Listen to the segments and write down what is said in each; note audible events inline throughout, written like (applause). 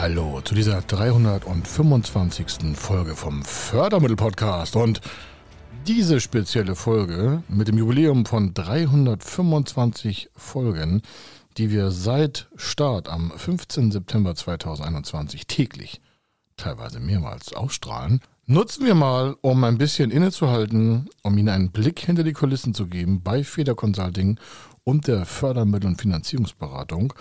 Hallo zu dieser 325. Folge vom Fördermittel-Podcast und diese spezielle Folge mit dem Jubiläum von 325 Folgen, die wir seit Start am 15. September 2021 täglich, teilweise mehrmals ausstrahlen, nutzen wir mal, um ein bisschen innezuhalten, um Ihnen einen Blick hinter die Kulissen zu geben bei Feder Consulting und der Fördermittel- und Finanzierungsberatung.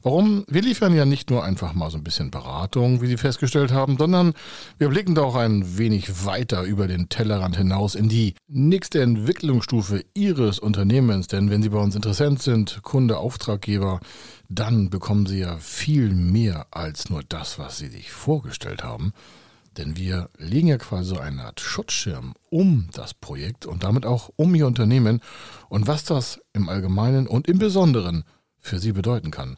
Warum? Wir liefern ja nicht nur einfach mal so ein bisschen Beratung, wie Sie festgestellt haben, sondern wir blicken da auch ein wenig weiter über den Tellerrand hinaus in die nächste Entwicklungsstufe Ihres Unternehmens. Denn wenn Sie bei uns Interessent sind, Kunde, Auftraggeber, dann bekommen Sie ja viel mehr als nur das, was Sie sich vorgestellt haben. Denn wir legen ja quasi so eine Art Schutzschirm um das Projekt und damit auch um Ihr Unternehmen und was das im Allgemeinen und im Besonderen für Sie bedeuten kann.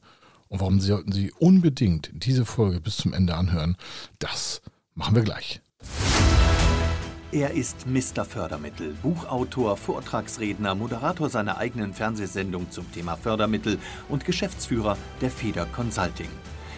Und warum sollten Sie unbedingt diese Folge bis zum Ende anhören, das machen wir gleich. Er ist Mr. Fördermittel, Buchautor, Vortragsredner, Moderator seiner eigenen Fernsehsendung zum Thema Fördermittel und Geschäftsführer der Feder Consulting.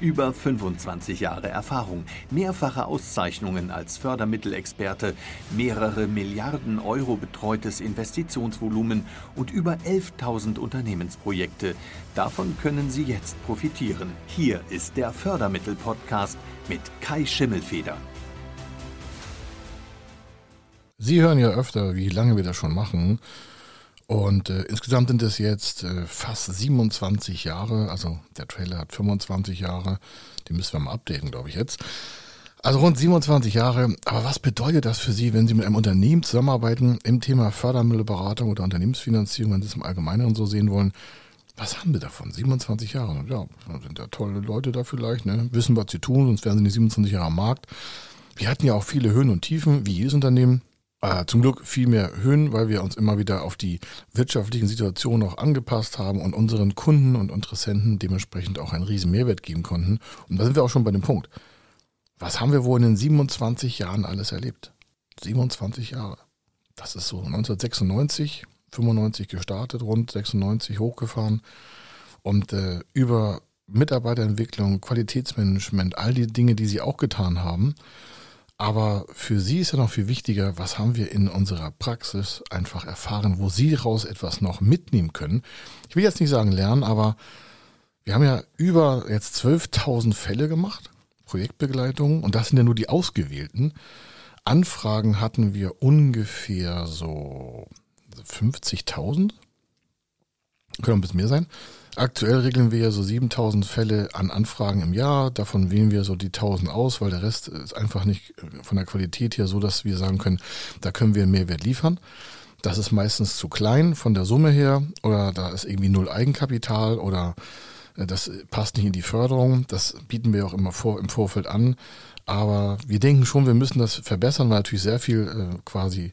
Über 25 Jahre Erfahrung, mehrfache Auszeichnungen als Fördermittelexperte, mehrere Milliarden Euro betreutes Investitionsvolumen und über 11.000 Unternehmensprojekte. Davon können Sie jetzt profitieren. Hier ist der Fördermittel-Podcast mit Kai Schimmelfeder. Sie hören ja öfter, wie lange wir das schon machen. Und äh, insgesamt sind es jetzt äh, fast 27 Jahre. Also der Trailer hat 25 Jahre. Die müssen wir mal updaten, glaube ich jetzt. Also rund 27 Jahre. Aber was bedeutet das für Sie, wenn Sie mit einem Unternehmen zusammenarbeiten im Thema Fördermittelberatung oder Unternehmensfinanzierung, wenn Sie es im Allgemeinen so sehen wollen? Was haben wir davon? 27 Jahre. Ja, sind ja tolle Leute da vielleicht, ne? Wissen, was sie tun, sonst wären sie nicht 27 Jahre am Markt. Wir hatten ja auch viele Höhen und Tiefen, wie jedes Unternehmen. Äh, zum Glück viel mehr Höhen, weil wir uns immer wieder auf die wirtschaftlichen Situationen auch angepasst haben und unseren Kunden und Interessenten dementsprechend auch einen riesen Mehrwert geben konnten. Und da sind wir auch schon bei dem Punkt. Was haben wir wohl in den 27 Jahren alles erlebt? 27 Jahre. Das ist so 1996, 95 gestartet, rund 96 hochgefahren und äh, über Mitarbeiterentwicklung, Qualitätsmanagement, all die Dinge, die sie auch getan haben, aber für Sie ist ja noch viel wichtiger, was haben wir in unserer Praxis einfach erfahren, wo Sie daraus etwas noch mitnehmen können. Ich will jetzt nicht sagen lernen, aber wir haben ja über jetzt 12.000 Fälle gemacht, Projektbegleitung, und das sind ja nur die ausgewählten. Anfragen hatten wir ungefähr so 50.000. Können ein bisschen mehr sein. Aktuell regeln wir ja so 7000 Fälle an Anfragen im Jahr. Davon wählen wir so die 1000 aus, weil der Rest ist einfach nicht von der Qualität her so, dass wir sagen können, da können wir Mehrwert liefern. Das ist meistens zu klein von der Summe her oder da ist irgendwie null Eigenkapital oder äh, das passt nicht in die Förderung. Das bieten wir auch immer vor, im Vorfeld an. Aber wir denken schon, wir müssen das verbessern, weil natürlich sehr viel äh, quasi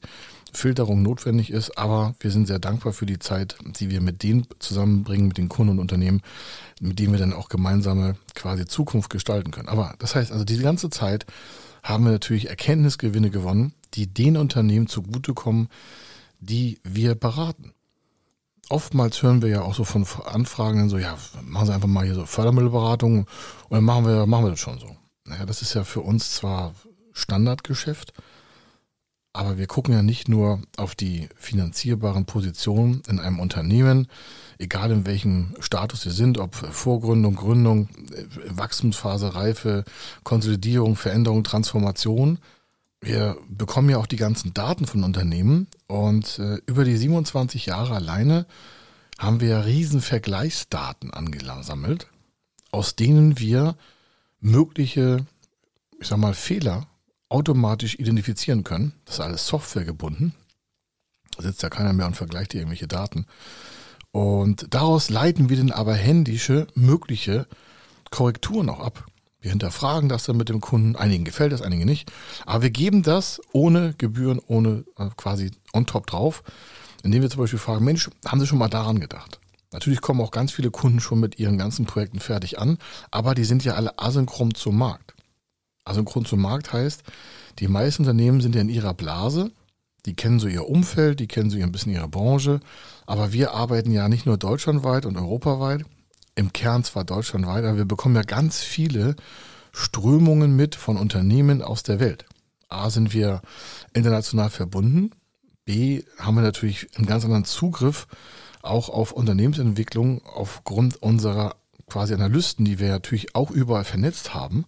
Filterung notwendig ist, aber wir sind sehr dankbar für die Zeit, die wir mit denen zusammenbringen, mit den Kunden und Unternehmen, mit denen wir dann auch gemeinsame quasi Zukunft gestalten können. Aber das heißt also, diese ganze Zeit haben wir natürlich Erkenntnisgewinne gewonnen, die den Unternehmen zugutekommen, die wir beraten. Oftmals hören wir ja auch so von Anfragen so, ja, machen Sie einfach mal hier so Fördermittelberatung und dann machen wir, machen wir das schon so. Naja, das ist ja für uns zwar Standardgeschäft, aber wir gucken ja nicht nur auf die finanzierbaren Positionen in einem Unternehmen, egal in welchem Status sie sind, ob Vorgründung, Gründung, Wachstumsphase, Reife, Konsolidierung, Veränderung, Transformation. Wir bekommen ja auch die ganzen Daten von Unternehmen und äh, über die 27 Jahre alleine haben wir riesen Vergleichsdaten angesammelt, aus denen wir mögliche, ich sag mal, Fehler automatisch identifizieren können. Das ist alles Software gebunden. Da sitzt ja keiner mehr und vergleicht irgendwelche Daten. Und daraus leiten wir dann aber händische mögliche Korrekturen auch ab. Wir hinterfragen das dann mit dem Kunden. Einigen gefällt das, einigen nicht. Aber wir geben das ohne Gebühren, ohne äh, quasi on top drauf, indem wir zum Beispiel fragen, Mensch, haben Sie schon mal daran gedacht? Natürlich kommen auch ganz viele Kunden schon mit ihren ganzen Projekten fertig an, aber die sind ja alle asynchron zum Markt. Asynchron zum Markt heißt, die meisten Unternehmen sind ja in ihrer Blase, die kennen so ihr Umfeld, die kennen so ein bisschen ihre Branche, aber wir arbeiten ja nicht nur deutschlandweit und europaweit, im Kern zwar deutschlandweit, aber wir bekommen ja ganz viele Strömungen mit von Unternehmen aus der Welt. A sind wir international verbunden, B haben wir natürlich einen ganz anderen Zugriff auch auf Unternehmensentwicklung aufgrund unserer quasi Analysten, die wir natürlich auch überall vernetzt haben.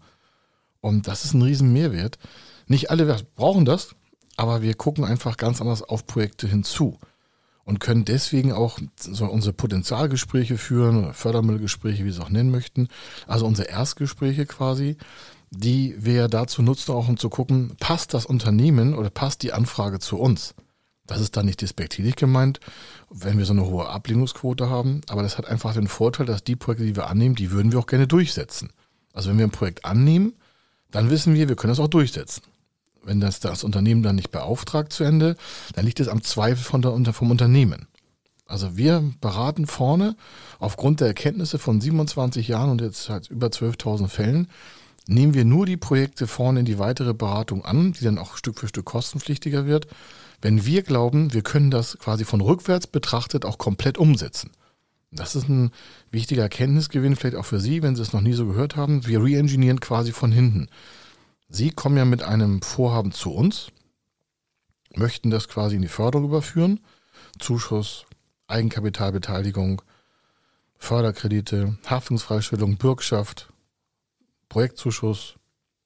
Und das ist ein riesen Mehrwert. Nicht alle brauchen das, aber wir gucken einfach ganz anders auf Projekte hinzu und können deswegen auch so unsere Potenzialgespräche führen oder Fördermittelgespräche, wie Sie es auch nennen möchten. Also unsere Erstgespräche quasi, die wir dazu nutzen, auch um zu gucken, passt das Unternehmen oder passt die Anfrage zu uns? Das ist dann nicht despektierlich gemeint, wenn wir so eine hohe Ablehnungsquote haben, aber das hat einfach den Vorteil, dass die Projekte, die wir annehmen, die würden wir auch gerne durchsetzen. Also wenn wir ein Projekt annehmen, dann wissen wir, wir können das auch durchsetzen. Wenn das das Unternehmen dann nicht beauftragt zu Ende, dann liegt es am Zweifel von der, vom Unternehmen. Also wir beraten vorne aufgrund der Erkenntnisse von 27 Jahren und jetzt halt über 12.000 Fällen, nehmen wir nur die Projekte vorne in die weitere Beratung an, die dann auch Stück für Stück kostenpflichtiger wird wenn wir glauben, wir können das quasi von rückwärts betrachtet auch komplett umsetzen. Das ist ein wichtiger Erkenntnisgewinn, vielleicht auch für Sie, wenn Sie es noch nie so gehört haben. Wir reengineeren quasi von hinten. Sie kommen ja mit einem Vorhaben zu uns, möchten das quasi in die Förderung überführen. Zuschuss, Eigenkapitalbeteiligung, Förderkredite, Haftungsfreistellung, Bürgschaft, Projektzuschuss,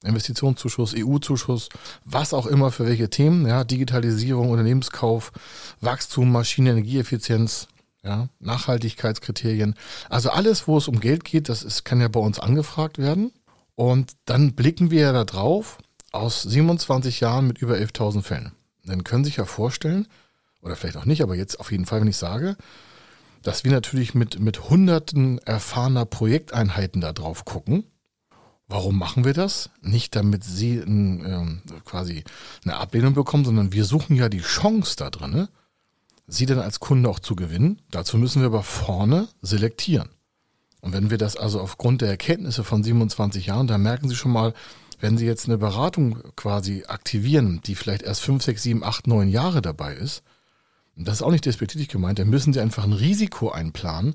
Investitionszuschuss, EU-Zuschuss, was auch immer für welche Themen, ja, Digitalisierung, Unternehmenskauf, Wachstum, Maschinen, Energieeffizienz, ja, Nachhaltigkeitskriterien. Also alles, wo es um Geld geht, das ist, kann ja bei uns angefragt werden. Und dann blicken wir ja da drauf aus 27 Jahren mit über 11.000 Fällen. Dann können Sie sich ja vorstellen, oder vielleicht auch nicht, aber jetzt auf jeden Fall, wenn ich sage, dass wir natürlich mit, mit hunderten erfahrener Projekteinheiten da drauf gucken Warum machen wir das? Nicht damit sie ein, ähm, quasi eine Ablehnung bekommen, sondern wir suchen ja die Chance da drin, ne? Sie dann als Kunde auch zu gewinnen. Dazu müssen wir aber vorne selektieren. Und wenn wir das also aufgrund der Erkenntnisse von 27 Jahren, da merken Sie schon mal, wenn Sie jetzt eine Beratung quasi aktivieren, die vielleicht erst 5, 6, 7, 8, 9 Jahre dabei ist, und das ist auch nicht despektierlich gemeint, dann müssen Sie einfach ein Risiko einplanen,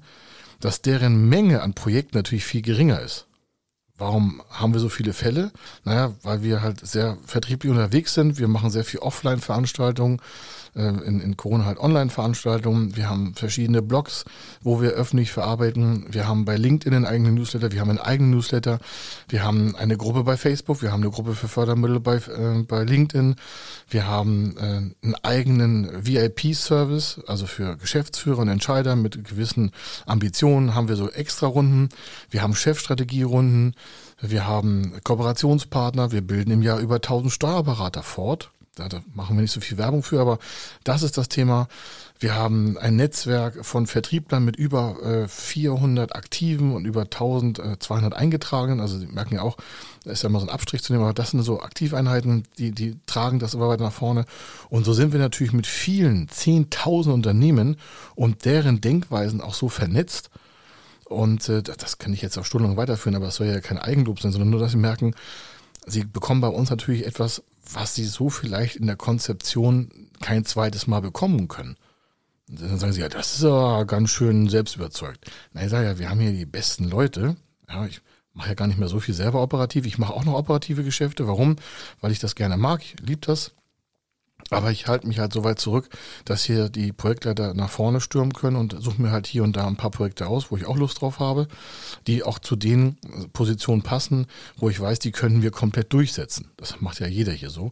dass deren Menge an Projekten natürlich viel geringer ist. Warum haben wir so viele Fälle? Naja, weil wir halt sehr vertrieblich unterwegs sind. Wir machen sehr viel Offline-Veranstaltungen, in, in Corona halt Online-Veranstaltungen. Wir haben verschiedene Blogs, wo wir öffentlich verarbeiten. Wir haben bei LinkedIn einen eigenen Newsletter. Wir haben einen eigenen Newsletter. Wir haben eine Gruppe bei Facebook. Wir haben eine Gruppe für Fördermittel bei, äh, bei LinkedIn. Wir haben äh, einen eigenen VIP-Service, also für Geschäftsführer und Entscheider mit gewissen Ambitionen haben wir so extra Runden. Wir haben Chefstrategierunden. Wir haben Kooperationspartner, wir bilden im Jahr über 1000 Steuerberater fort. Da, da machen wir nicht so viel Werbung für, aber das ist das Thema. Wir haben ein Netzwerk von Vertrieblern mit über äh, 400 Aktiven und über 1200 Eingetragenen. Also Sie merken ja auch, da ist ja immer so ein Abstrich zu nehmen, aber das sind so Aktiveinheiten, die, die tragen das immer weiter nach vorne. Und so sind wir natürlich mit vielen, 10.000 Unternehmen und deren Denkweisen auch so vernetzt, und äh, das kann ich jetzt auch stundenlang weiterführen, aber es soll ja kein Eigenlob sein, sondern nur, dass Sie merken, Sie bekommen bei uns natürlich etwas, was Sie so vielleicht in der Konzeption kein zweites Mal bekommen können. Und dann sagen Sie, ja, das ist ja ganz schön selbstüberzeugt. Nein, ich sage ja, wir haben hier die besten Leute. Ja, ich mache ja gar nicht mehr so viel selber operativ. Ich mache auch noch operative Geschäfte. Warum? Weil ich das gerne mag. Ich liebe das. Aber ich halte mich halt so weit zurück, dass hier die Projektleiter nach vorne stürmen können und suche mir halt hier und da ein paar Projekte aus, wo ich auch Lust drauf habe, die auch zu den Positionen passen, wo ich weiß, die können wir komplett durchsetzen. Das macht ja jeder hier so.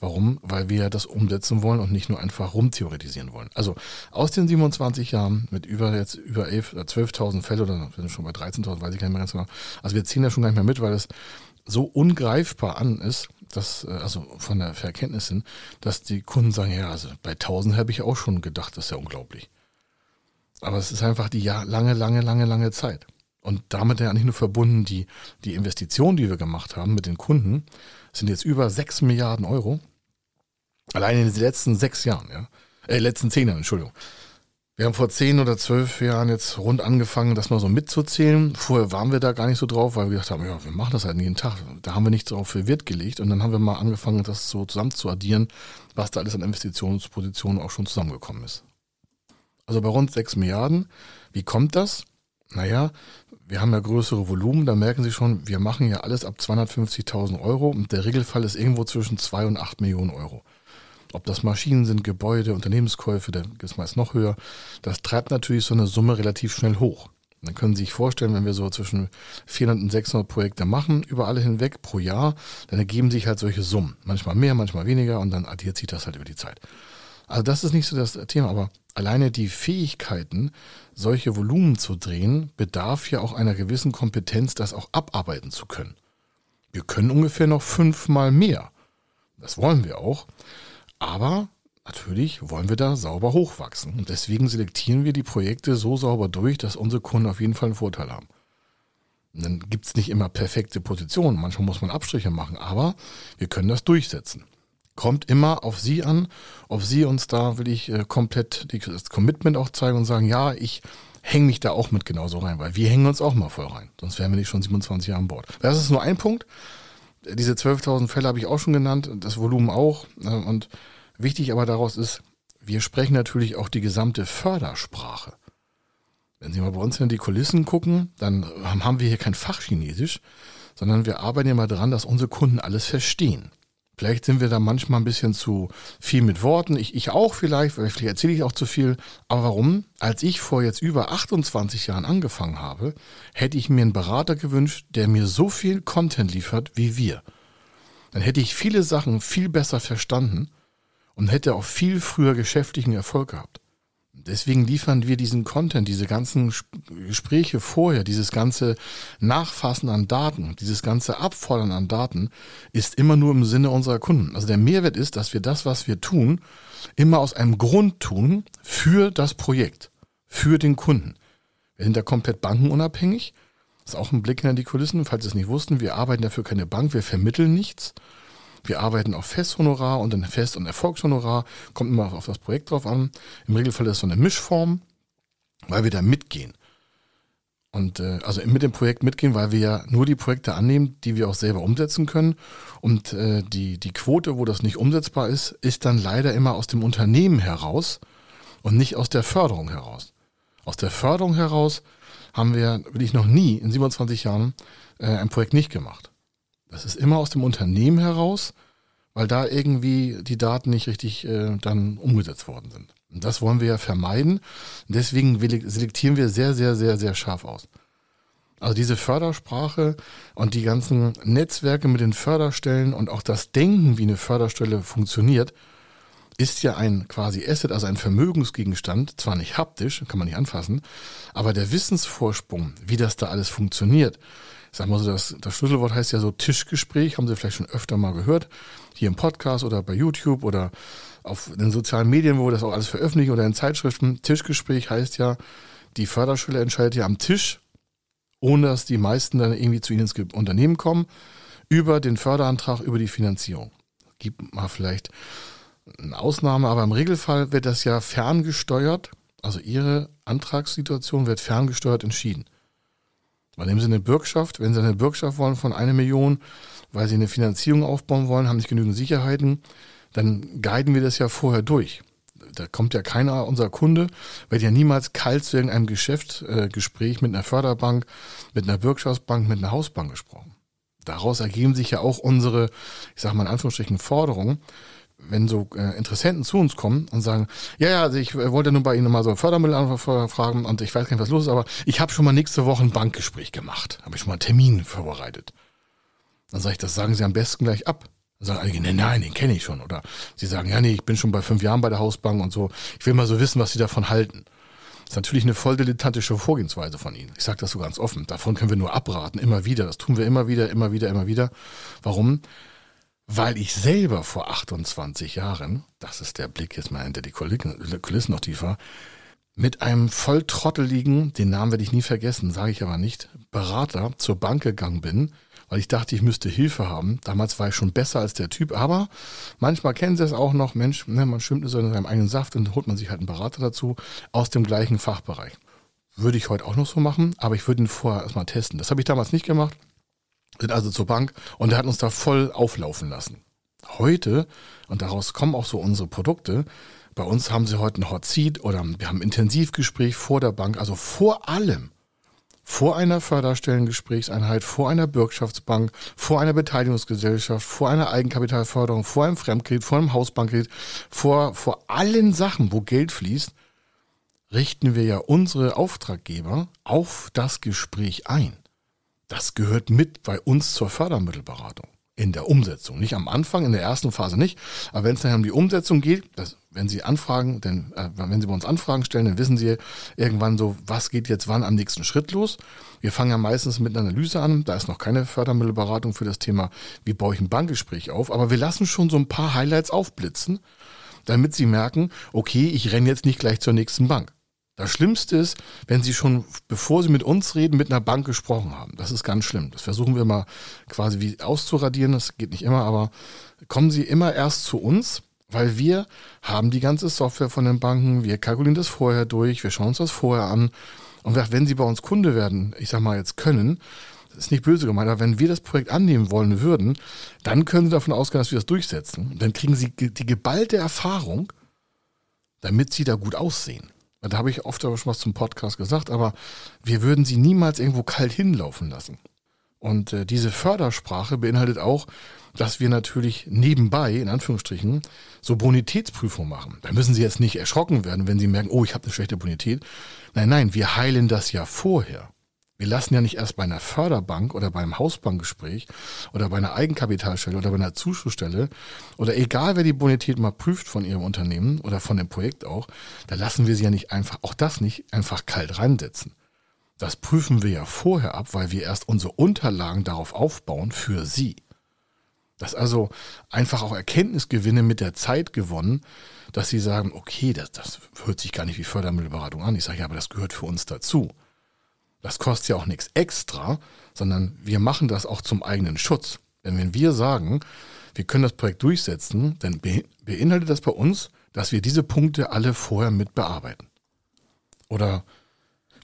Warum? Weil wir das umsetzen wollen und nicht nur einfach rumtheoretisieren wollen. Also aus den 27 Jahren mit über jetzt über 11 oder 12.000 Fälle oder sind schon bei 13.000, weiß ich gar nicht mehr ganz genau. Also wir ziehen ja schon gar nicht mehr mit, weil es so ungreifbar an ist, dass, äh, also von der Verkenntnis hin, dass die Kunden sagen, ja, also bei 1000 habe ich auch schon gedacht, das ist ja unglaublich. Aber es ist einfach die lange, lange, lange, lange Zeit. Und damit ja nicht nur verbunden, die, die Investitionen, die wir gemacht haben mit den Kunden, sind jetzt über 6 Milliarden Euro. Allein in den letzten sechs Jahren, ja. Äh, letzten zehn Jahren, Entschuldigung. Wir haben vor zehn oder zwölf Jahren jetzt rund angefangen, das mal so mitzuzählen. Vorher waren wir da gar nicht so drauf, weil wir gedacht haben, ja, wir machen das halt jeden Tag. Da haben wir nichts drauf für Wert gelegt und dann haben wir mal angefangen, das so zusammen zu addieren, was da alles an Investitionspositionen auch schon zusammengekommen ist. Also bei rund sechs Milliarden. Wie kommt das? Naja, wir haben ja größere Volumen, da merken Sie schon, wir machen ja alles ab 250.000 Euro und der Regelfall ist irgendwo zwischen zwei und acht Millionen Euro. Ob das Maschinen sind, Gebäude, Unternehmenskäufe, da ist meist noch höher. Das treibt natürlich so eine Summe relativ schnell hoch. Dann können Sie sich vorstellen, wenn wir so zwischen 400 und 600 Projekte machen, über alle hinweg pro Jahr, dann ergeben sich halt solche Summen. Manchmal mehr, manchmal weniger und dann addiert sich das halt über die Zeit. Also das ist nicht so das Thema, aber alleine die Fähigkeiten, solche Volumen zu drehen, bedarf ja auch einer gewissen Kompetenz, das auch abarbeiten zu können. Wir können ungefähr noch fünfmal mehr. Das wollen wir auch. Aber natürlich wollen wir da sauber hochwachsen. Und deswegen selektieren wir die Projekte so sauber durch, dass unsere Kunden auf jeden Fall einen Vorteil haben. Und dann gibt es nicht immer perfekte Positionen. Manchmal muss man Abstriche machen, aber wir können das durchsetzen. Kommt immer auf Sie an, ob Sie uns da will ich äh, komplett das Commitment auch zeigen und sagen, ja, ich hänge mich da auch mit genauso rein, weil wir hängen uns auch mal voll rein. Sonst wären wir nicht schon 27 Jahre an Bord. Das ist nur ein Punkt. Diese 12.000 Fälle habe ich auch schon genannt, das Volumen auch. Äh, und Wichtig aber daraus ist, wir sprechen natürlich auch die gesamte Fördersprache. Wenn Sie mal bei uns in die Kulissen gucken, dann haben wir hier kein Fachchinesisch, sondern wir arbeiten ja mal daran, dass unsere Kunden alles verstehen. Vielleicht sind wir da manchmal ein bisschen zu viel mit Worten. Ich, ich auch vielleicht, vielleicht erzähle ich auch zu viel. Aber warum? Als ich vor jetzt über 28 Jahren angefangen habe, hätte ich mir einen Berater gewünscht, der mir so viel Content liefert wie wir. Dann hätte ich viele Sachen viel besser verstanden und hätte auch viel früher geschäftlichen Erfolg gehabt. Deswegen liefern wir diesen Content, diese ganzen Gespräche vorher, dieses ganze Nachfassen an Daten, dieses ganze Abfordern an Daten ist immer nur im Sinne unserer Kunden. Also der Mehrwert ist, dass wir das, was wir tun, immer aus einem Grund tun für das Projekt, für den Kunden. Wir sind da komplett bankenunabhängig. Das ist auch ein Blick hinter die Kulissen, falls Sie es nicht wussten. Wir arbeiten dafür keine Bank, wir vermitteln nichts. Wir arbeiten auf Festhonorar und dann Fest- und Erfolgshonorar. Kommt immer auf das Projekt drauf an. Im Regelfall ist es so eine Mischform, weil wir da mitgehen. Und äh, also mit dem Projekt mitgehen, weil wir ja nur die Projekte annehmen, die wir auch selber umsetzen können. Und äh, die, die Quote, wo das nicht umsetzbar ist, ist dann leider immer aus dem Unternehmen heraus und nicht aus der Förderung heraus. Aus der Förderung heraus haben wir wirklich noch nie in 27 Jahren äh, ein Projekt nicht gemacht. Das ist immer aus dem Unternehmen heraus, weil da irgendwie die Daten nicht richtig äh, dann umgesetzt worden sind. Und das wollen wir ja vermeiden. deswegen selektieren wir sehr, sehr, sehr, sehr scharf aus. Also diese Fördersprache und die ganzen Netzwerke mit den Förderstellen und auch das Denken, wie eine Förderstelle funktioniert, ist ja ein quasi Asset, also ein Vermögensgegenstand, zwar nicht haptisch, kann man nicht anfassen, aber der Wissensvorsprung, wie das da alles funktioniert, sag mal so, das, das Schlüsselwort heißt ja so Tischgespräch, haben Sie vielleicht schon öfter mal gehört, hier im Podcast oder bei YouTube oder auf den sozialen Medien, wo wir das auch alles veröffentlichen oder in Zeitschriften. Tischgespräch heißt ja, die Förderschule entscheidet ja am Tisch, ohne dass die meisten dann irgendwie zu Ihnen ins Unternehmen kommen, über den Förderantrag, über die Finanzierung. Gibt mal vielleicht eine Ausnahme, aber im Regelfall wird das ja ferngesteuert. Also Ihre Antragssituation wird ferngesteuert entschieden. Weil nehmen Sie eine Bürgschaft, wenn Sie eine Bürgschaft wollen von einer Million, weil Sie eine Finanzierung aufbauen wollen, haben nicht genügend Sicherheiten, dann guiden wir das ja vorher durch. Da kommt ja keiner, unser Kunde, wird ja niemals kalt zu irgendeinem Geschäftsgespräch äh, mit einer Förderbank, mit einer Bürgschaftsbank, mit einer Hausbank gesprochen. Daraus ergeben sich ja auch unsere, ich sage mal in Anführungsstrichen, Forderungen, wenn so äh, Interessenten zu uns kommen und sagen, ja, ja, also ich äh, wollte nur bei Ihnen mal so Fördermittel fragen und ich weiß gar nicht, was los ist, aber ich habe schon mal nächste Woche ein Bankgespräch gemacht, habe ich schon mal einen Termin vorbereitet. Dann sage ich, das sagen Sie am besten gleich ab. Dann sagen einige, nein, nein, den kenne ich schon. Oder sie sagen, ja, nee, ich bin schon bei fünf Jahren bei der Hausbank und so. Ich will mal so wissen, was Sie davon halten. Das ist natürlich eine voll dilettantische Vorgehensweise von Ihnen. Ich sage das so ganz offen. Davon können wir nur abraten, immer wieder. Das tun wir immer wieder, immer wieder, immer wieder. Warum? Weil ich selber vor 28 Jahren, das ist der Blick jetzt mal hinter die Kulissen noch tiefer, mit einem volltrotteligen, den Namen werde ich nie vergessen, sage ich aber nicht, Berater zur Bank gegangen bin, weil ich dachte, ich müsste Hilfe haben. Damals war ich schon besser als der Typ, aber manchmal kennen sie es auch noch, Mensch, ne, man schwimmt so in seinem eigenen Saft und holt man sich halt einen Berater dazu aus dem gleichen Fachbereich. Würde ich heute auch noch so machen, aber ich würde ihn vorher erstmal testen. Das habe ich damals nicht gemacht. Sind also zur Bank und der hat uns da voll auflaufen lassen. Heute, und daraus kommen auch so unsere Produkte, bei uns haben sie heute ein Hot Seat oder wir haben ein Intensivgespräch vor der Bank, also vor allem vor einer Förderstellengesprächseinheit, vor einer Bürgschaftsbank, vor einer Beteiligungsgesellschaft, vor einer Eigenkapitalförderung, vor einem Fremdkredit, vor einem Hausbankkredit, vor, vor allen Sachen, wo Geld fließt, richten wir ja unsere Auftraggeber auf das Gespräch ein. Das gehört mit bei uns zur Fördermittelberatung in der Umsetzung. Nicht am Anfang, in der ersten Phase nicht. Aber wenn es dann um die Umsetzung geht, das, wenn Sie anfragen, denn äh, wenn Sie bei uns Anfragen stellen, dann wissen Sie irgendwann so, was geht jetzt wann am nächsten Schritt los. Wir fangen ja meistens mit einer Analyse an. Da ist noch keine Fördermittelberatung für das Thema, wie baue ich ein Bankgespräch auf. Aber wir lassen schon so ein paar Highlights aufblitzen, damit Sie merken, okay, ich renne jetzt nicht gleich zur nächsten Bank. Das Schlimmste ist, wenn Sie schon, bevor Sie mit uns reden, mit einer Bank gesprochen haben. Das ist ganz schlimm. Das versuchen wir mal quasi wie auszuradieren. Das geht nicht immer, aber kommen Sie immer erst zu uns, weil wir haben die ganze Software von den Banken. Wir kalkulieren das vorher durch. Wir schauen uns das vorher an. Und wenn Sie bei uns Kunde werden, ich sag mal jetzt können, das ist nicht böse gemeint, aber wenn wir das Projekt annehmen wollen würden, dann können Sie davon ausgehen, dass wir das durchsetzen. Dann kriegen Sie die geballte Erfahrung, damit Sie da gut aussehen. Da habe ich oft aber schon was zum Podcast gesagt, aber wir würden sie niemals irgendwo kalt hinlaufen lassen. Und äh, diese Fördersprache beinhaltet auch, dass wir natürlich nebenbei, in Anführungsstrichen, so Bonitätsprüfung machen. Da müssen Sie jetzt nicht erschrocken werden, wenn Sie merken, oh, ich habe eine schlechte Bonität. Nein, nein, wir heilen das ja vorher. Wir lassen ja nicht erst bei einer Förderbank oder beim Hausbankgespräch oder bei einer Eigenkapitalstelle oder bei einer Zuschussstelle oder egal wer die Bonität mal prüft von ihrem Unternehmen oder von dem Projekt auch, da lassen wir sie ja nicht einfach, auch das nicht einfach kalt reinsetzen. Das prüfen wir ja vorher ab, weil wir erst unsere Unterlagen darauf aufbauen für sie. Das also einfach auch Erkenntnisgewinne mit der Zeit gewonnen, dass sie sagen, okay, das, das hört sich gar nicht wie Fördermittelberatung an. Ich sage ja, aber das gehört für uns dazu. Das kostet ja auch nichts extra, sondern wir machen das auch zum eigenen Schutz. Denn wenn wir sagen, wir können das Projekt durchsetzen, dann beinhaltet das bei uns, dass wir diese Punkte alle vorher mit bearbeiten. Oder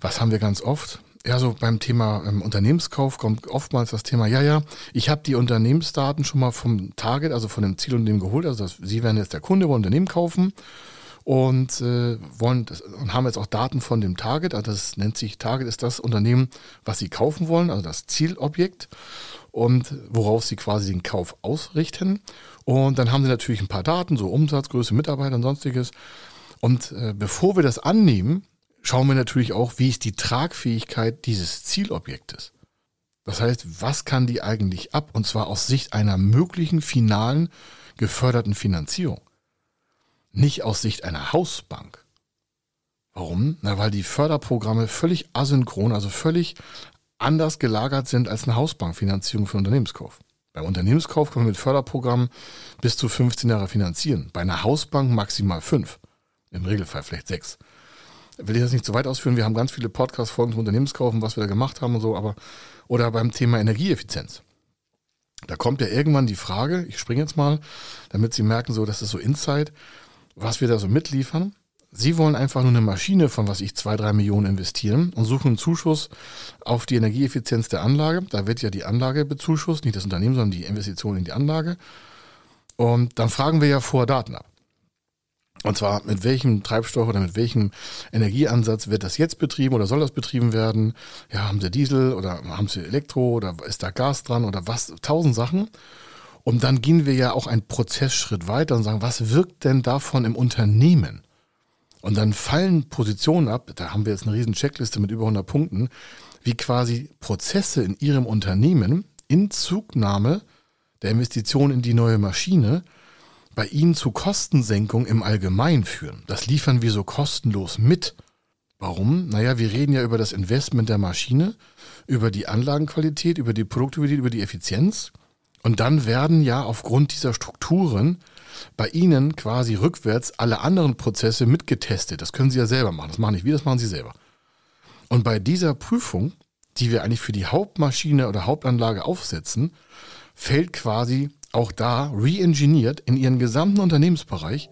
was haben wir ganz oft? Ja, so beim Thema ähm, Unternehmenskauf kommt oftmals das Thema, ja, ja, ich habe die Unternehmensdaten schon mal vom Target, also von dem Zielunternehmen geholt. Also das, Sie werden jetzt der Kunde, wollen Unternehmen kaufen und äh, wollen das, und haben jetzt auch Daten von dem Target. Also das nennt sich Target ist das Unternehmen, was sie kaufen wollen, also das Zielobjekt und worauf sie quasi den Kauf ausrichten. Und dann haben sie natürlich ein paar Daten, so Umsatzgröße, Mitarbeiter und sonstiges. Und äh, bevor wir das annehmen, schauen wir natürlich auch, wie ist die Tragfähigkeit dieses Zielobjektes. Das heißt, was kann die eigentlich ab? Und zwar aus Sicht einer möglichen finalen geförderten Finanzierung nicht aus Sicht einer Hausbank. Warum? Na, weil die Förderprogramme völlig asynchron, also völlig anders gelagert sind als eine Hausbankfinanzierung für Unternehmenskauf. Beim Unternehmenskauf können wir mit Förderprogrammen bis zu 15 Jahre finanzieren. Bei einer Hausbank maximal 5. Im Regelfall vielleicht 6. Will ich das nicht zu weit ausführen. Wir haben ganz viele Podcast-Folgen zum Unternehmenskauf und was wir da gemacht haben und so, aber, oder beim Thema Energieeffizienz. Da kommt ja irgendwann die Frage, ich springe jetzt mal, damit Sie merken, so, das ist so Insight was wir da so mitliefern. Sie wollen einfach nur eine Maschine von was ich zwei, drei Millionen investieren und suchen einen Zuschuss auf die Energieeffizienz der Anlage. Da wird ja die Anlage bezuschusst, nicht das Unternehmen, sondern die Investition in die Anlage. Und dann fragen wir ja vor Daten ab. Und zwar mit welchem Treibstoff oder mit welchem Energieansatz wird das jetzt betrieben oder soll das betrieben werden? Ja, haben Sie Diesel oder haben Sie Elektro oder ist da Gas dran oder was? Tausend Sachen. Und dann gehen wir ja auch einen Prozessschritt weiter und sagen, was wirkt denn davon im Unternehmen? Und dann fallen Positionen ab, da haben wir jetzt eine riesen Checkliste mit über 100 Punkten, wie quasi Prozesse in Ihrem Unternehmen in Zugnahme der Investition in die neue Maschine bei Ihnen zu Kostensenkung im Allgemeinen führen. Das liefern wir so kostenlos mit. Warum? Naja, wir reden ja über das Investment der Maschine, über die Anlagenqualität, über die Produktivität, über die Effizienz. Und dann werden ja aufgrund dieser Strukturen bei Ihnen quasi rückwärts alle anderen Prozesse mitgetestet. Das können Sie ja selber machen. Das machen nicht wir, das machen Sie selber. Und bei dieser Prüfung, die wir eigentlich für die Hauptmaschine oder Hauptanlage aufsetzen, fällt quasi auch da re-engineert in ihren gesamten Unternehmensbereich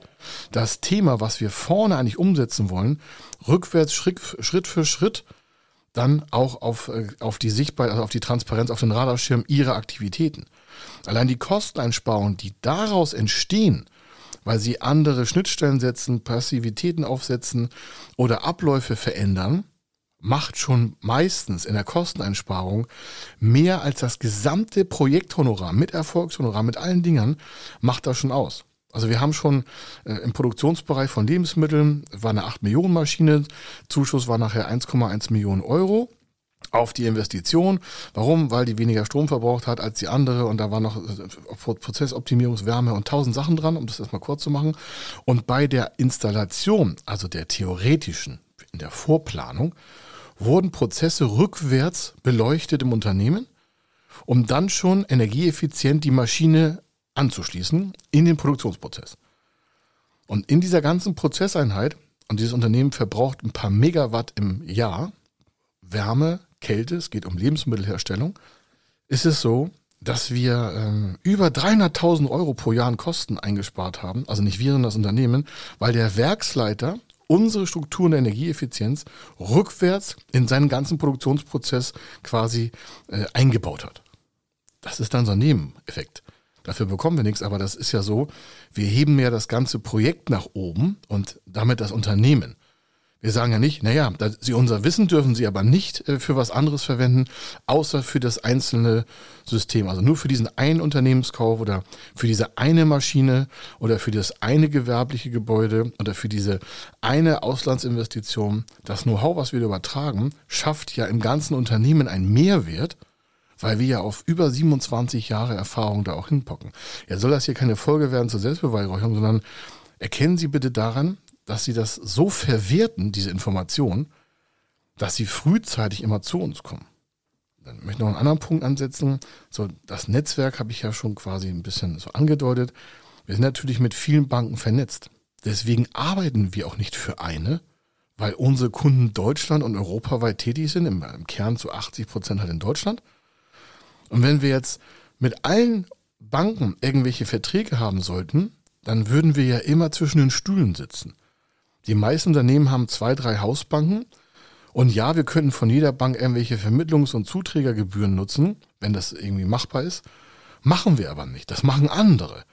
das Thema, was wir vorne eigentlich umsetzen wollen, rückwärts Schritt, Schritt für Schritt dann auch auf, äh, auf die Sichtbarkeit, also auf die Transparenz, auf den Radarschirm ihrer Aktivitäten. Allein die Kosteneinsparungen, die daraus entstehen, weil sie andere Schnittstellen setzen, Passivitäten aufsetzen oder Abläufe verändern, macht schon meistens in der Kosteneinsparung mehr als das gesamte Projekthonorar mit Erfolgshonorar, mit allen Dingern, macht das schon aus. Also wir haben schon äh, im Produktionsbereich von Lebensmitteln, war eine 8 Millionen Maschine, Zuschuss war nachher 1,1 Millionen Euro auf die Investition. Warum? Weil die weniger Strom verbraucht hat als die andere und da war noch äh, Prozessoptimierungswärme und tausend Sachen dran, um das erstmal kurz zu machen. Und bei der Installation, also der theoretischen, in der Vorplanung, wurden Prozesse rückwärts beleuchtet im Unternehmen, um dann schon energieeffizient die Maschine anzuschließen in den Produktionsprozess. Und in dieser ganzen Prozesseinheit, und dieses Unternehmen verbraucht ein paar Megawatt im Jahr, Wärme, Kälte, es geht um Lebensmittelherstellung, ist es so, dass wir ähm, über 300.000 Euro pro Jahr an Kosten eingespart haben, also nicht wir, sondern das Unternehmen, weil der Werksleiter unsere Strukturen der Energieeffizienz rückwärts in seinen ganzen Produktionsprozess quasi äh, eingebaut hat. Das ist dann so ein Nebeneffekt. Dafür bekommen wir nichts, aber das ist ja so, wir heben ja das ganze Projekt nach oben und damit das Unternehmen. Wir sagen ja nicht, naja, Sie unser Wissen dürfen Sie aber nicht äh, für was anderes verwenden, außer für das einzelne System. Also nur für diesen einen Unternehmenskauf oder für diese eine Maschine oder für das eine gewerbliche Gebäude oder für diese eine Auslandsinvestition. Das Know-how, was wir übertragen, schafft ja im ganzen Unternehmen einen Mehrwert, weil wir ja auf über 27 Jahre Erfahrung da auch hinpocken. Ja, soll das hier keine Folge werden zur Selbstbeweihräucherung, sondern erkennen Sie bitte daran, dass sie das so verwerten, diese Information, dass sie frühzeitig immer zu uns kommen. Dann möchte ich noch einen anderen Punkt ansetzen. So, das Netzwerk habe ich ja schon quasi ein bisschen so angedeutet. Wir sind natürlich mit vielen Banken vernetzt. Deswegen arbeiten wir auch nicht für eine, weil unsere Kunden Deutschland und europaweit tätig sind, im, im Kern zu 80 Prozent halt in Deutschland. Und wenn wir jetzt mit allen Banken irgendwelche Verträge haben sollten, dann würden wir ja immer zwischen den Stühlen sitzen. Die meisten Unternehmen haben zwei, drei Hausbanken. Und ja, wir könnten von jeder Bank irgendwelche Vermittlungs- und Zuträgergebühren nutzen, wenn das irgendwie machbar ist. Machen wir aber nicht. Das machen andere.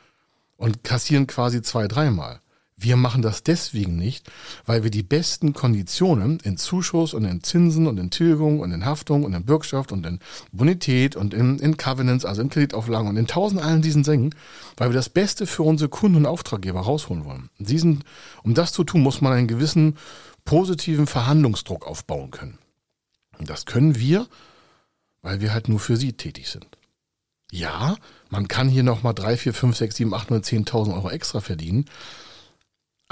Und kassieren quasi zwei, dreimal. Wir machen das deswegen nicht, weil wir die besten Konditionen in Zuschuss und in Zinsen und in Tilgung und in Haftung und in Bürgschaft und in Bonität und in, in Covenants, also in Kreditauflagen und in tausend allen diesen Sängen, weil wir das Beste für unsere Kunden und Auftraggeber rausholen wollen. Diesen, um das zu tun, muss man einen gewissen positiven Verhandlungsdruck aufbauen können. Und das können wir, weil wir halt nur für sie tätig sind. Ja, man kann hier nochmal 3, 4, 5, 6, 7, 8, 9, 10.000 Euro extra verdienen.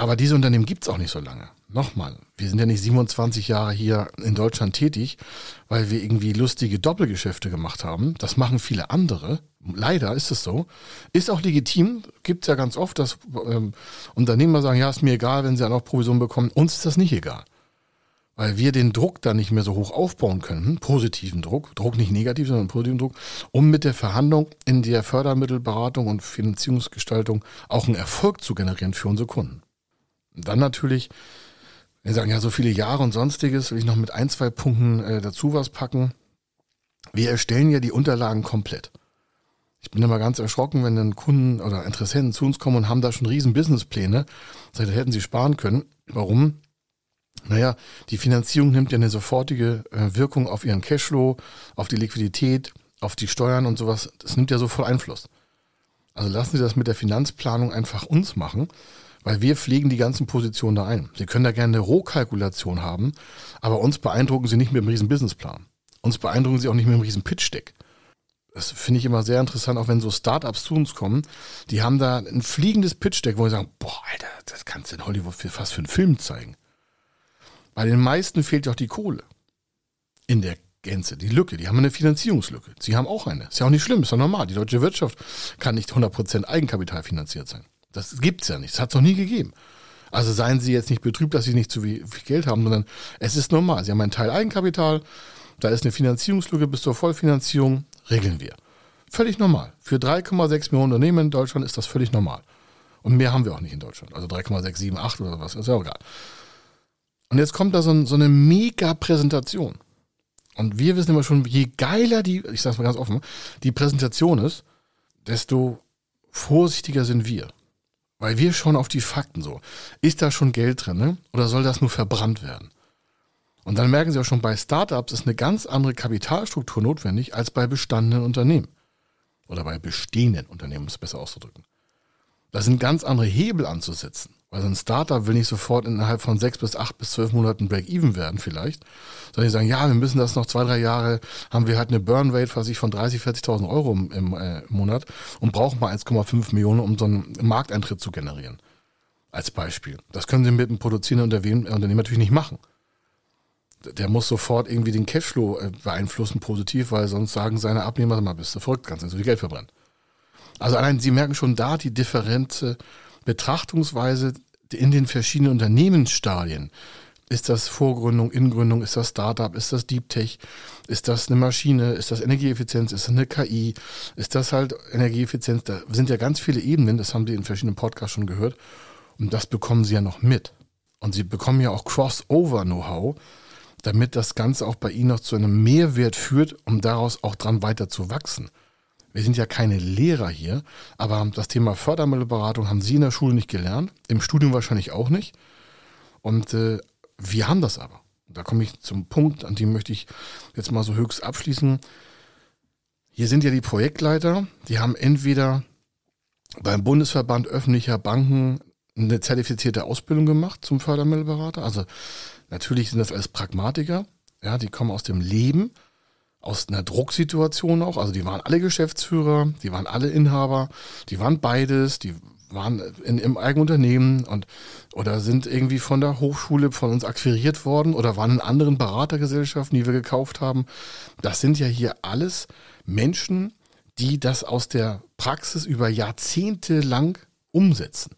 Aber diese Unternehmen gibt es auch nicht so lange. Nochmal, wir sind ja nicht 27 Jahre hier in Deutschland tätig, weil wir irgendwie lustige Doppelgeschäfte gemacht haben. Das machen viele andere. Leider ist es so. Ist auch legitim. Gibt es ja ganz oft, dass ähm, Unternehmer sagen, ja, ist mir egal, wenn sie dann auch Provision bekommen. Uns ist das nicht egal. Weil wir den Druck da nicht mehr so hoch aufbauen können. Positiven Druck. Druck nicht negativ, sondern positiven Druck. Um mit der Verhandlung in der Fördermittelberatung und Finanzierungsgestaltung auch einen Erfolg zu generieren für unsere Kunden. Und dann natürlich, wir sagen ja so viele Jahre und sonstiges, will ich noch mit ein, zwei Punkten äh, dazu was packen. Wir erstellen ja die Unterlagen komplett. Ich bin immer ganz erschrocken, wenn dann Kunden oder Interessenten zu uns kommen und haben da schon riesen Businesspläne. Das hätten sie sparen können. Warum? Naja, die Finanzierung nimmt ja eine sofortige äh, Wirkung auf ihren Cashflow, auf die Liquidität, auf die Steuern und sowas. Das nimmt ja so voll Einfluss. Also lassen Sie das mit der Finanzplanung einfach uns machen. Weil wir pflegen die ganzen Positionen da ein. Sie können da gerne eine Rohkalkulation haben, aber uns beeindrucken sie nicht mit einem riesen Businessplan. Uns beeindrucken sie auch nicht mit einem riesen Pitch-Deck. Das finde ich immer sehr interessant, auch wenn so Startups zu uns kommen. Die haben da ein fliegendes Pitch-Deck, wo sie sagen, boah, Alter, das kannst du in Hollywood für, fast für einen Film zeigen. Bei den meisten fehlt ja auch die Kohle. In der Gänze, die Lücke. Die haben eine Finanzierungslücke. Sie haben auch eine. Ist ja auch nicht schlimm, ist ja normal. Die deutsche Wirtschaft kann nicht 100% Eigenkapital finanziert sein. Das gibt's ja nicht. Das hat es noch nie gegeben. Also seien Sie jetzt nicht betrübt, dass Sie nicht zu viel Geld haben, sondern es ist normal. Sie haben einen Teil Eigenkapital, da ist eine Finanzierungslücke bis zur Vollfinanzierung, regeln wir. Völlig normal. Für 3,6 Millionen Unternehmen in Deutschland ist das völlig normal. Und mehr haben wir auch nicht in Deutschland. Also 3,678 oder was, ist ja auch egal. Und jetzt kommt da so, so eine mega Präsentation. Und wir wissen immer schon, je geiler die, ich sag's mal ganz offen, die Präsentation ist, desto vorsichtiger sind wir. Weil wir schauen auf die Fakten so. Ist da schon Geld drin, ne? Oder soll das nur verbrannt werden? Und dann merken Sie auch schon, bei Startups ist eine ganz andere Kapitalstruktur notwendig als bei bestandenen Unternehmen. Oder bei bestehenden Unternehmen, um es besser auszudrücken. Da sind ganz andere Hebel anzusetzen. Weil so ein Startup will nicht sofort innerhalb von sechs bis acht bis zwölf Monaten Break-Even werden vielleicht, sondern die sagen, ja, wir müssen das noch zwei, drei Jahre, haben wir halt eine Burn-Rate was ich, von 30, 40.000 Euro im, im äh, Monat und brauchen mal 1,5 Millionen, um so einen Markteintritt zu generieren. Als Beispiel. Das können sie mit einem produzierenden Unternehmen natürlich nicht machen. Der muss sofort irgendwie den Cashflow äh, beeinflussen positiv, weil sonst sagen seine Abnehmer, mal bist du verrückt, kannst du so viel Geld verbrennen. Also allein, Sie merken schon da die differente Betrachtungsweise in den verschiedenen Unternehmensstadien. Ist das Vorgründung, Ingründung, ist das Startup, ist das Deep Tech, ist das eine Maschine, ist das Energieeffizienz, ist das eine KI, ist das halt Energieeffizienz? Da sind ja ganz viele Ebenen, das haben Sie in verschiedenen Podcasts schon gehört. Und das bekommen Sie ja noch mit. Und Sie bekommen ja auch Crossover-Know-how, damit das Ganze auch bei Ihnen noch zu einem Mehrwert führt, um daraus auch dran weiter zu wachsen. Wir sind ja keine Lehrer hier, aber das Thema Fördermittelberatung haben Sie in der Schule nicht gelernt, im Studium wahrscheinlich auch nicht. Und äh, wir haben das aber. Da komme ich zum Punkt, an dem möchte ich jetzt mal so höchst abschließen. Hier sind ja die Projektleiter, die haben entweder beim Bundesverband öffentlicher Banken eine zertifizierte Ausbildung gemacht zum Fördermittelberater. Also natürlich sind das alles Pragmatiker, ja, die kommen aus dem Leben aus einer Drucksituation auch. Also die waren alle Geschäftsführer, die waren alle Inhaber, die waren beides, die waren in, im eigenen Unternehmen und oder sind irgendwie von der Hochschule von uns akquiriert worden oder waren in anderen Beratergesellschaften, die wir gekauft haben. Das sind ja hier alles Menschen, die das aus der Praxis über Jahrzehnte lang umsetzen.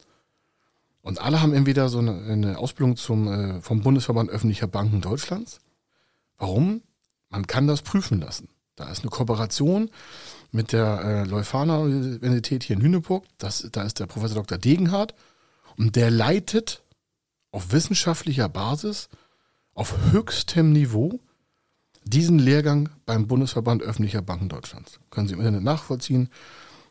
Und alle haben entweder so eine, Ausbildung zum, äh, vom Bundesverband öffentlicher Banken Deutschlands. Warum? Man kann das prüfen lassen. Da ist eine Kooperation mit der äh, Leuphana Universität hier in Lüneburg. Das, da ist der Professor Dr. Degenhardt und der leitet auf wissenschaftlicher Basis, auf höchstem Niveau, diesen Lehrgang beim Bundesverband öffentlicher Banken Deutschlands. Können Sie im Internet nachvollziehen.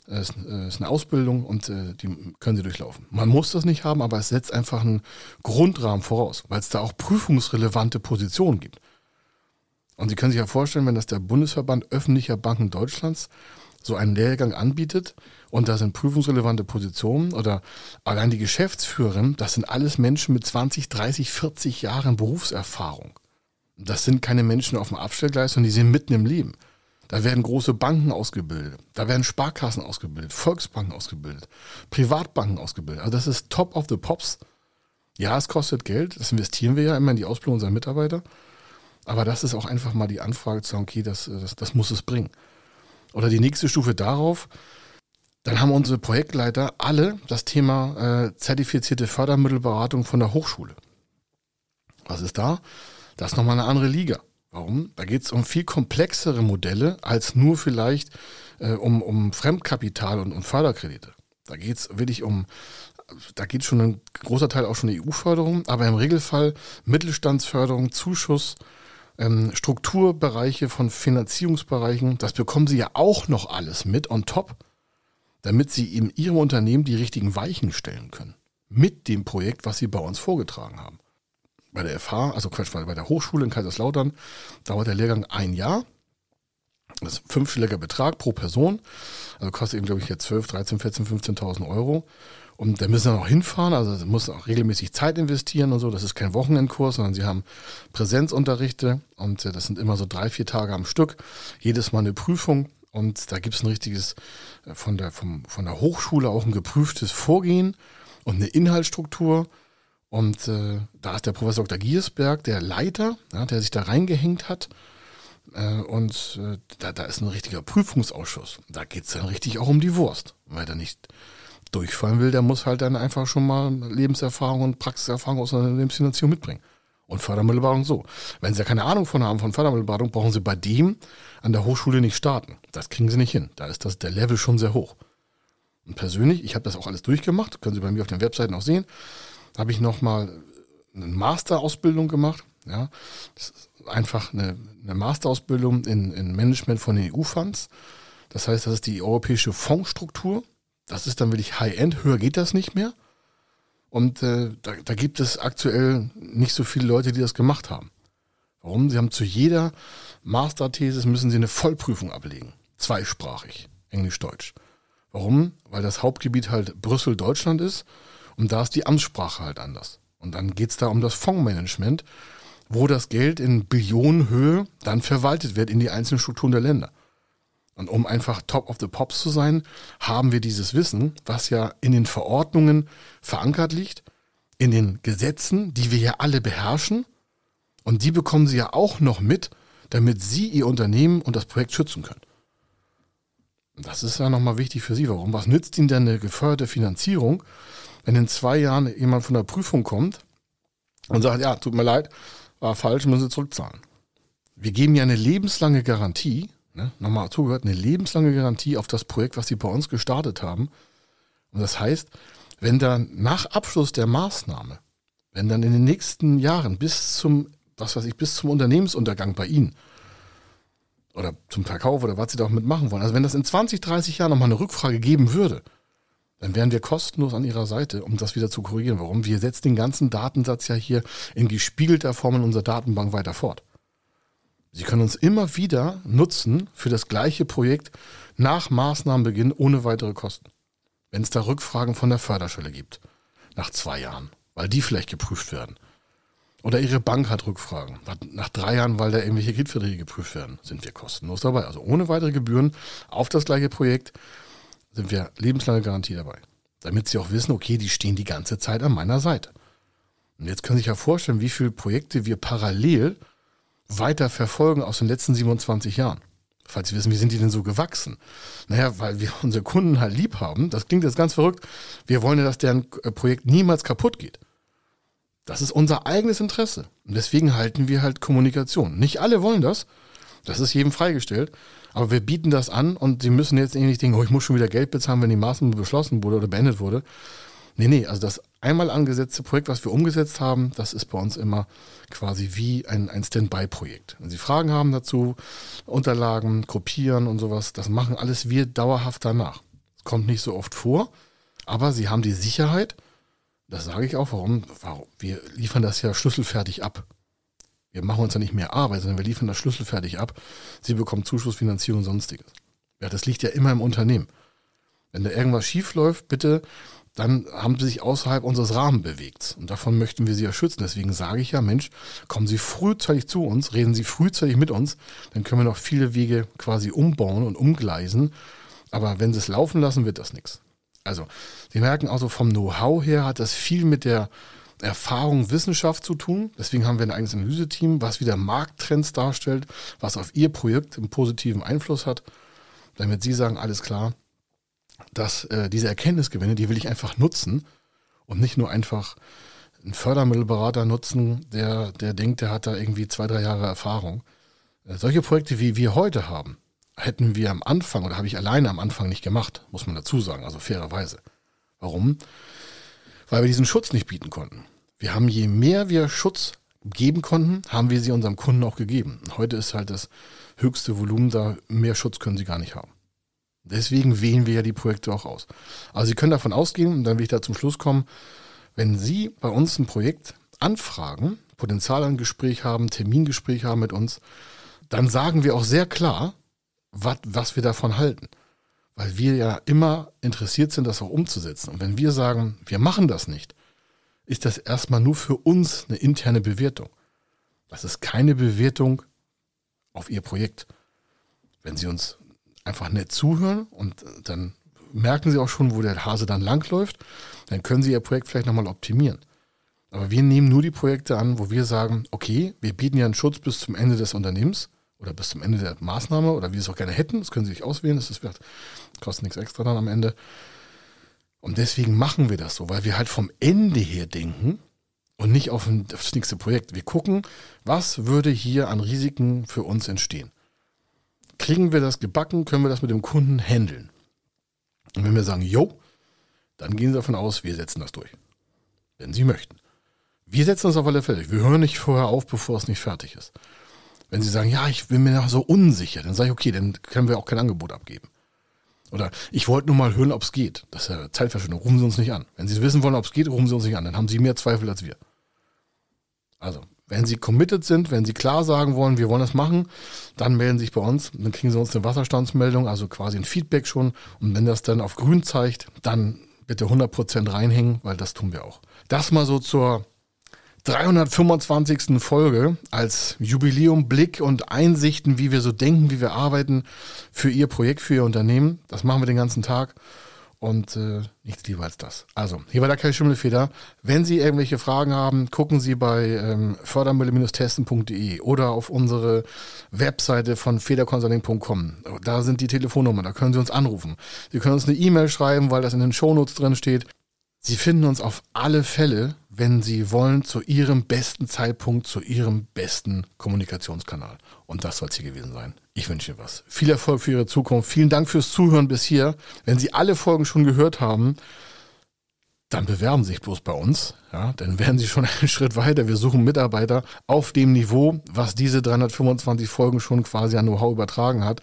Es ist eine Ausbildung und äh, die können Sie durchlaufen. Man muss das nicht haben, aber es setzt einfach einen Grundrahmen voraus, weil es da auch prüfungsrelevante Positionen gibt. Und Sie können sich ja vorstellen, wenn das der Bundesverband öffentlicher Banken Deutschlands so einen Lehrgang anbietet und da sind prüfungsrelevante Positionen oder allein die Geschäftsführerin, das sind alles Menschen mit 20, 30, 40 Jahren Berufserfahrung. Das sind keine Menschen auf dem Abstellgleis, sondern die sind mitten im Leben. Da werden große Banken ausgebildet, da werden Sparkassen ausgebildet, Volksbanken ausgebildet, Privatbanken ausgebildet. Also das ist top of the pops. Ja, es kostet Geld, das investieren wir ja immer in die Ausbildung unserer Mitarbeiter. Aber das ist auch einfach mal die Anfrage zu sagen, okay, das, das, das muss es bringen. Oder die nächste Stufe darauf, dann haben unsere Projektleiter alle das Thema äh, zertifizierte Fördermittelberatung von der Hochschule. Was ist da? Das ist nochmal eine andere Liga. Warum? Da geht es um viel komplexere Modelle als nur vielleicht äh, um, um Fremdkapital und, und Förderkredite. Da geht es wirklich um, da geht schon ein großer Teil auch schon EU-Förderung, aber im Regelfall Mittelstandsförderung, Zuschuss, Strukturbereiche von Finanzierungsbereichen, das bekommen Sie ja auch noch alles mit on top, damit Sie in Ihrem Unternehmen die richtigen Weichen stellen können. Mit dem Projekt, was Sie bei uns vorgetragen haben. Bei der FH, also Quatsch, bei der Hochschule in Kaiserslautern dauert der Lehrgang ein Jahr. Das ist ein fünfstelliger Betrag pro Person. Also kostet eben, glaube ich, jetzt 12, 13, 14, 15.000 Euro. Und da müssen sie noch hinfahren, also sie muss auch regelmäßig Zeit investieren und so. Das ist kein Wochenendkurs, sondern sie haben Präsenzunterrichte und äh, das sind immer so drei, vier Tage am Stück. Jedes Mal eine Prüfung und da gibt es ein richtiges, äh, von der, vom, von der Hochschule auch ein geprüftes Vorgehen und eine Inhaltsstruktur. Und äh, da ist der Professor Dr. Giersberg, der Leiter, ja, der sich da reingehängt hat. Äh, und äh, da, da ist ein richtiger Prüfungsausschuss. Da geht es dann richtig auch um die Wurst, weil da nicht durchfallen will, der muss halt dann einfach schon mal Lebenserfahrung und Praxiserfahrung aus einer Lebensfinanzierung mitbringen. Und Fördermittelberatung so. Wenn Sie ja keine Ahnung von haben von Fördermittelberatung, brauchen Sie bei dem an der Hochschule nicht starten. Das kriegen Sie nicht hin. Da ist das, der Level schon sehr hoch. Und persönlich, ich habe das auch alles durchgemacht, können Sie bei mir auf den Webseiten auch sehen, habe ich nochmal eine Masterausbildung gemacht. Ja, das ist einfach eine, eine Masterausbildung in, in Management von den EU-Funds. Das heißt, das ist die europäische Fondsstruktur. Das ist dann wirklich High-End, höher geht das nicht mehr. Und äh, da, da gibt es aktuell nicht so viele Leute, die das gemacht haben. Warum? Sie haben zu jeder Masterthesis müssen sie eine Vollprüfung ablegen. Zweisprachig. Englisch-Deutsch. Warum? Weil das Hauptgebiet halt Brüssel-Deutschland ist und da ist die Amtssprache halt anders. Und dann geht's da um das Fondsmanagement, wo das Geld in Billionenhöhe dann verwaltet wird in die einzelnen Strukturen der Länder. Und um einfach top of the pops zu sein, haben wir dieses Wissen, was ja in den Verordnungen verankert liegt, in den Gesetzen, die wir ja alle beherrschen. Und die bekommen Sie ja auch noch mit, damit Sie Ihr Unternehmen und das Projekt schützen können. Das ist ja nochmal wichtig für Sie. Warum? Was nützt Ihnen denn eine geförderte Finanzierung, wenn in zwei Jahren jemand von der Prüfung kommt und sagt, ja, tut mir leid, war falsch, müssen Sie zurückzahlen. Wir geben ja eine lebenslange Garantie Ne? Nochmal zugehört, eine lebenslange Garantie auf das Projekt, was sie bei uns gestartet haben. Und das heißt, wenn dann nach Abschluss der Maßnahme, wenn dann in den nächsten Jahren bis zum, was weiß ich, bis zum Unternehmensuntergang bei Ihnen oder zum Verkauf oder was Sie da auch mitmachen wollen, also wenn das in 20, 30 Jahren nochmal eine Rückfrage geben würde, dann wären wir kostenlos an Ihrer Seite, um das wieder zu korrigieren. Warum? Wir setzen den ganzen Datensatz ja hier in gespiegelter Form in unserer Datenbank weiter fort. Sie können uns immer wieder nutzen für das gleiche Projekt nach Maßnahmenbeginn ohne weitere Kosten. Wenn es da Rückfragen von der Förderstelle gibt, nach zwei Jahren, weil die vielleicht geprüft werden. Oder Ihre Bank hat Rückfragen. Nach drei Jahren, weil da irgendwelche Kreditverträge geprüft werden, sind wir kostenlos dabei. Also ohne weitere Gebühren auf das gleiche Projekt sind wir lebenslange Garantie dabei. Damit Sie auch wissen, okay, die stehen die ganze Zeit an meiner Seite. Und jetzt können Sie sich ja vorstellen, wie viele Projekte wir parallel weiter verfolgen aus den letzten 27 Jahren? Falls Sie wissen, wie sind die denn so gewachsen? Naja, weil wir (laughs) unsere Kunden halt lieb haben. Das klingt jetzt ganz verrückt. Wir wollen ja, dass deren äh, Projekt niemals kaputt geht. Das ist unser eigenes Interesse. Und deswegen halten wir halt Kommunikation. Nicht alle wollen das. Das ist jedem freigestellt. Aber wir bieten das an und sie müssen jetzt nicht denken, oh, ich muss schon wieder Geld bezahlen, wenn die Maßnahme beschlossen wurde oder beendet wurde. Nee, nee, also das einmal angesetzte Projekt, was wir umgesetzt haben, das ist bei uns immer quasi wie ein, ein Standby-Projekt. Wenn Sie Fragen haben dazu, Unterlagen, kopieren und sowas, das machen alles wir dauerhaft danach. Es kommt nicht so oft vor, aber Sie haben die Sicherheit, das sage ich auch, warum, warum, wir liefern das ja schlüsselfertig ab. Wir machen uns ja nicht mehr Arbeit, sondern wir liefern das schlüsselfertig ab. Sie bekommen Zuschussfinanzierung und sonstiges. Ja, das liegt ja immer im Unternehmen. Wenn da irgendwas schief läuft, bitte dann haben sie sich außerhalb unseres Rahmens bewegt. Und davon möchten wir sie ja schützen. Deswegen sage ich ja, Mensch, kommen Sie frühzeitig zu uns, reden Sie frühzeitig mit uns, dann können wir noch viele Wege quasi umbauen und umgleisen. Aber wenn Sie es laufen lassen, wird das nichts. Also, Sie merken also vom Know-how her hat das viel mit der Erfahrung, Wissenschaft zu tun. Deswegen haben wir ein eigenes Analyseteam, was wieder Markttrends darstellt, was auf Ihr Projekt einen positiven Einfluss hat, damit Sie sagen, alles klar, dass äh, diese Erkenntnisgewinne, die will ich einfach nutzen und nicht nur einfach einen Fördermittelberater nutzen, der, der denkt, der hat da irgendwie zwei, drei Jahre Erfahrung. Äh, solche Projekte, wie wir heute haben, hätten wir am Anfang oder habe ich alleine am Anfang nicht gemacht, muss man dazu sagen, also fairerweise. Warum? Weil wir diesen Schutz nicht bieten konnten. Wir haben, je mehr wir Schutz geben konnten, haben wir sie unserem Kunden auch gegeben. Heute ist halt das höchste Volumen da, mehr Schutz können sie gar nicht haben. Deswegen wählen wir ja die Projekte auch aus. Also Sie können davon ausgehen, und dann will ich da zum Schluss kommen, wenn Sie bei uns ein Projekt anfragen, Potenzial ein Gespräch haben, Termingespräch haben mit uns, dann sagen wir auch sehr klar, was, was wir davon halten. Weil wir ja immer interessiert sind, das auch umzusetzen. Und wenn wir sagen, wir machen das nicht, ist das erstmal nur für uns eine interne Bewertung. Das ist keine Bewertung auf Ihr Projekt. Wenn Sie uns einfach nett zuhören und dann merken Sie auch schon, wo der Hase dann langläuft. Dann können Sie Ihr Projekt vielleicht nochmal optimieren. Aber wir nehmen nur die Projekte an, wo wir sagen, okay, wir bieten ja einen Schutz bis zum Ende des Unternehmens oder bis zum Ende der Maßnahme oder wie Sie es auch gerne hätten. Das können Sie sich auswählen. Das ist, kostet nichts extra dann am Ende. Und deswegen machen wir das so, weil wir halt vom Ende her denken, und nicht auf das nächste Projekt. Wir gucken, was würde hier an Risiken für uns entstehen. Kriegen wir das gebacken, können wir das mit dem Kunden handeln. Und wenn wir sagen, jo, dann gehen Sie davon aus, wir setzen das durch. Wenn Sie möchten. Wir setzen das auf alle Fälle. Wir hören nicht vorher auf, bevor es nicht fertig ist. Wenn Sie sagen, ja, ich bin mir noch so unsicher, dann sage ich, okay, dann können wir auch kein Angebot abgeben. Oder ich wollte nur mal hören, ob es geht. Das ist ja Zeitverschwendung. Rufen Sie uns nicht an. Wenn Sie wissen wollen, ob es geht, rufen Sie uns nicht an. Dann haben Sie mehr Zweifel als wir. Also, wenn Sie committed sind, wenn Sie klar sagen wollen, wir wollen das machen, dann melden Sie sich bei uns. Dann kriegen Sie uns eine Wasserstandsmeldung, also quasi ein Feedback schon. Und wenn das dann auf grün zeigt, dann bitte 100% reinhängen, weil das tun wir auch. Das mal so zur 325. Folge als Jubiläum, Blick und Einsichten, wie wir so denken, wie wir arbeiten für Ihr Projekt, für Ihr Unternehmen. Das machen wir den ganzen Tag und äh, nichts lieber als das. Also, hier war der Kai Schimmelfeder. Wenn Sie irgendwelche Fragen haben, gucken Sie bei ähm, fördermittel-testen.de oder auf unsere Webseite von federconsulting.com. Da sind die Telefonnummern, da können Sie uns anrufen. Sie können uns eine E-Mail schreiben, weil das in den Shownotes drin steht. Sie finden uns auf alle Fälle, wenn Sie wollen, zu Ihrem besten Zeitpunkt, zu Ihrem besten Kommunikationskanal. Und das soll es hier gewesen sein. Ich wünsche Ihnen was. Viel Erfolg für Ihre Zukunft. Vielen Dank fürs Zuhören bis hier. Wenn Sie alle Folgen schon gehört haben, dann bewerben Sie sich bloß bei uns. Ja, dann werden Sie schon (laughs) einen Schritt weiter. Wir suchen Mitarbeiter auf dem Niveau, was diese 325 Folgen schon quasi an Know-how übertragen hat.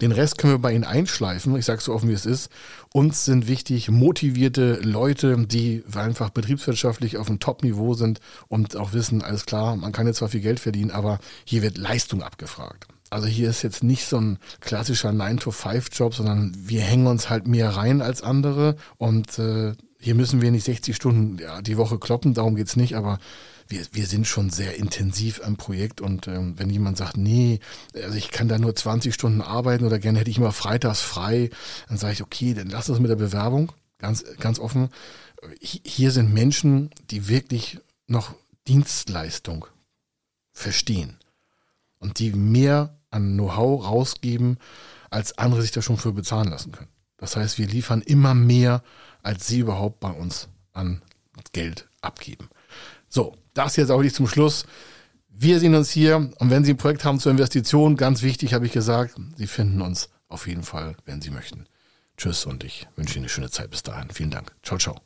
Den Rest können wir bei Ihnen einschleifen. Ich sage so offen, wie es ist. Uns sind wichtig motivierte Leute, die einfach betriebswirtschaftlich auf einem Top-Niveau sind und auch wissen, alles klar, man kann jetzt zwar viel Geld verdienen, aber hier wird Leistung abgefragt. Also hier ist jetzt nicht so ein klassischer 9-to-5-Job, sondern wir hängen uns halt mehr rein als andere und äh, hier müssen wir nicht 60 Stunden ja, die Woche kloppen, darum geht's nicht, aber wir, wir sind schon sehr intensiv am Projekt und ähm, wenn jemand sagt, nee, also ich kann da nur 20 Stunden arbeiten oder gerne hätte ich immer freitags frei, dann sage ich, okay, dann lass das mit der Bewerbung, ganz, ganz offen. Hier sind Menschen, die wirklich noch Dienstleistung verstehen und die mehr an Know-how rausgeben, als andere sich da schon für bezahlen lassen können. Das heißt, wir liefern immer mehr, als sie überhaupt bei uns an Geld abgeben. So, das jetzt auch nicht zum Schluss. Wir sehen uns hier und wenn Sie ein Projekt haben zur Investition, ganz wichtig habe ich gesagt, Sie finden uns auf jeden Fall, wenn Sie möchten. Tschüss und ich wünsche Ihnen eine schöne Zeit bis dahin. Vielen Dank. Ciao, ciao.